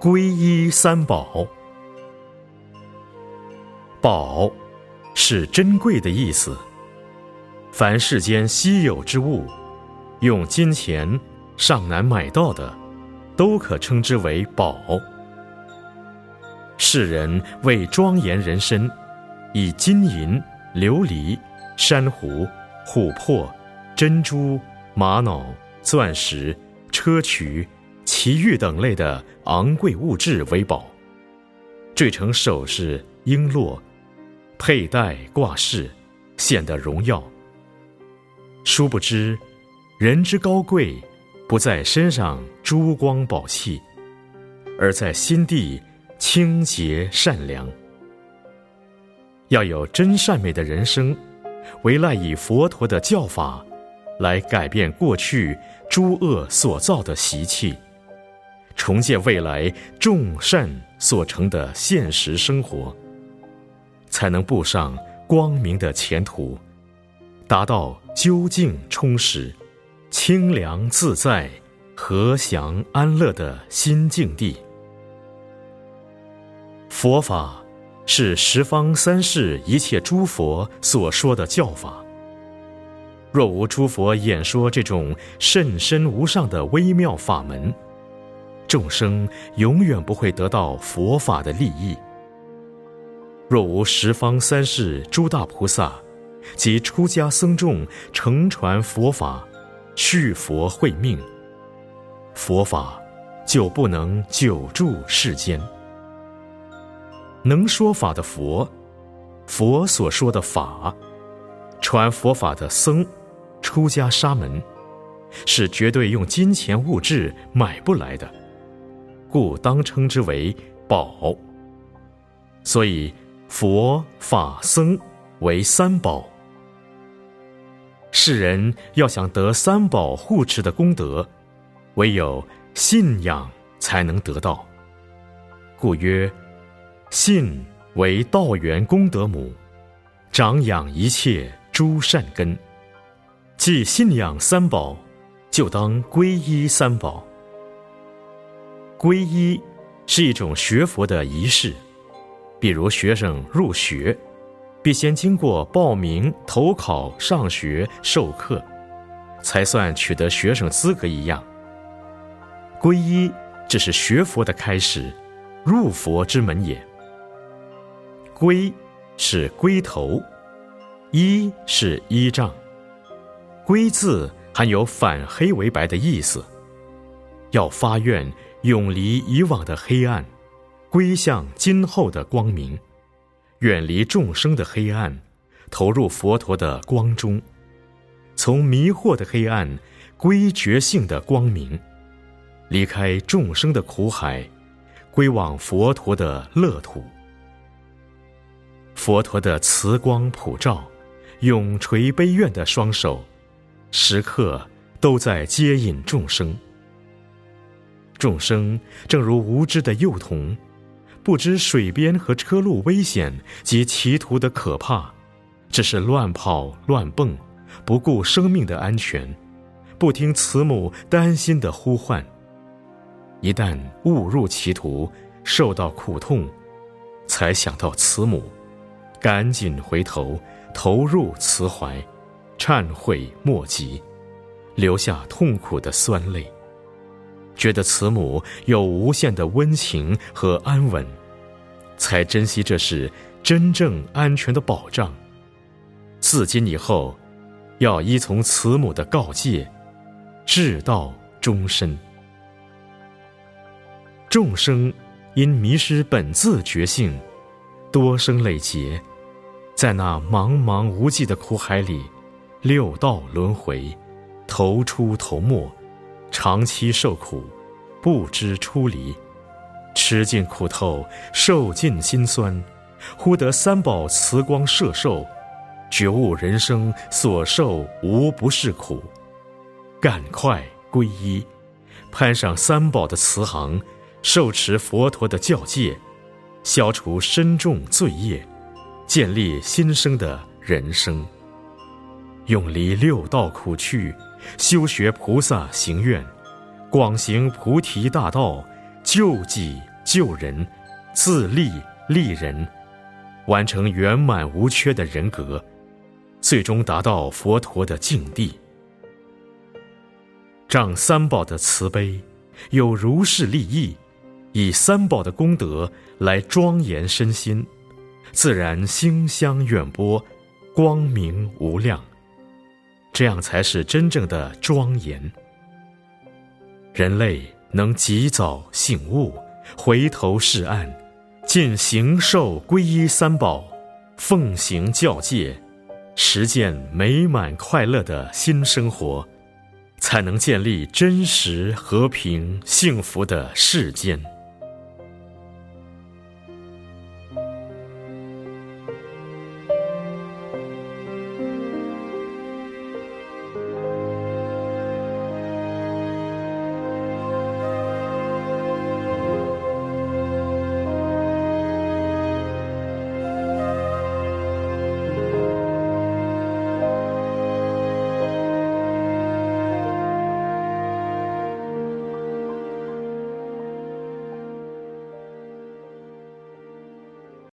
皈依三宝，宝是珍贵的意思。凡世间稀有之物，用金钱尚难买到的，都可称之为宝。世人为庄严人身，以金银、琉璃、珊瑚、琥珀、珍珠、玛瑙、钻石、砗磲、奇玉等类的昂贵物质为宝，缀成首饰、璎珞，佩戴挂饰，显得荣耀。殊不知，人之高贵，不在身上珠光宝气，而在心地。清洁善良，要有真善美的人生，唯赖以佛陀的教法，来改变过去诸恶所造的习气，重建未来众善所成的现实生活，才能步上光明的前途，达到究竟充实、清凉自在、和祥安乐的新境地。佛法是十方三世一切诸佛所说的教法。若无诸佛演说这种甚深无上的微妙法门，众生永远不会得到佛法的利益。若无十方三世诸大菩萨及出家僧众承传佛法，续佛慧命，佛法就不能久住世间。能说法的佛，佛所说的法，传佛法的僧，出家沙门，是绝对用金钱物质买不来的，故当称之为宝。所以佛法僧为三宝。世人要想得三宝护持的功德，唯有信仰才能得到。故曰。信为道源功德母，长养一切诸善根。既信仰三宝，就当皈依三宝。皈依是一种学佛的仪式，比如学生入学，必先经过报名、投考、上学、授课，才算取得学生资格一样。皈依只是学佛的开始，入佛之门也。归是归头，依是依仗。归字含有反黑为白的意思，要发愿永离以往的黑暗，归向今后的光明，远离众生的黑暗，投入佛陀的光中，从迷惑的黑暗归觉性的光明，离开众生的苦海，归往佛陀的乐土。佛陀的慈光普照，永垂悲愿的双手，时刻都在接引众生。众生正如无知的幼童，不知水边和车路危险及歧途的可怕，只是乱跑乱蹦，不顾生命的安全，不听慈母担心的呼唤。一旦误入歧途，受到苦痛，才想到慈母。赶紧回头，投入慈怀，忏悔莫及，流下痛苦的酸泪。觉得慈母有无限的温情和安稳，才珍惜这是真正安全的保障。自今以后，要依从慈母的告诫，至道终身。众生因迷失本自觉性。多生累劫，在那茫茫无际的苦海里，六道轮回，头出头没，长期受苦，不知出离，吃尽苦头，受尽辛酸，忽得三宝慈光摄受，觉悟人生所受无不是苦，赶快皈依，攀上三宝的慈航，受持佛陀的教戒。消除深重罪业，建立新生的人生。永离六道苦趣，修学菩萨行愿，广行菩提大道，救济救人、自立利人，完成圆满无缺的人格，最终达到佛陀的境地。仗三宝的慈悲，有如是利益，以三宝的功德来庄严身心，自然馨香远播，光明无量。这样才是真正的庄严。人类能及早醒悟，回头是岸，尽行受皈依三宝，奉行教戒，实践美满快乐的新生活，才能建立真实和平幸福的世间。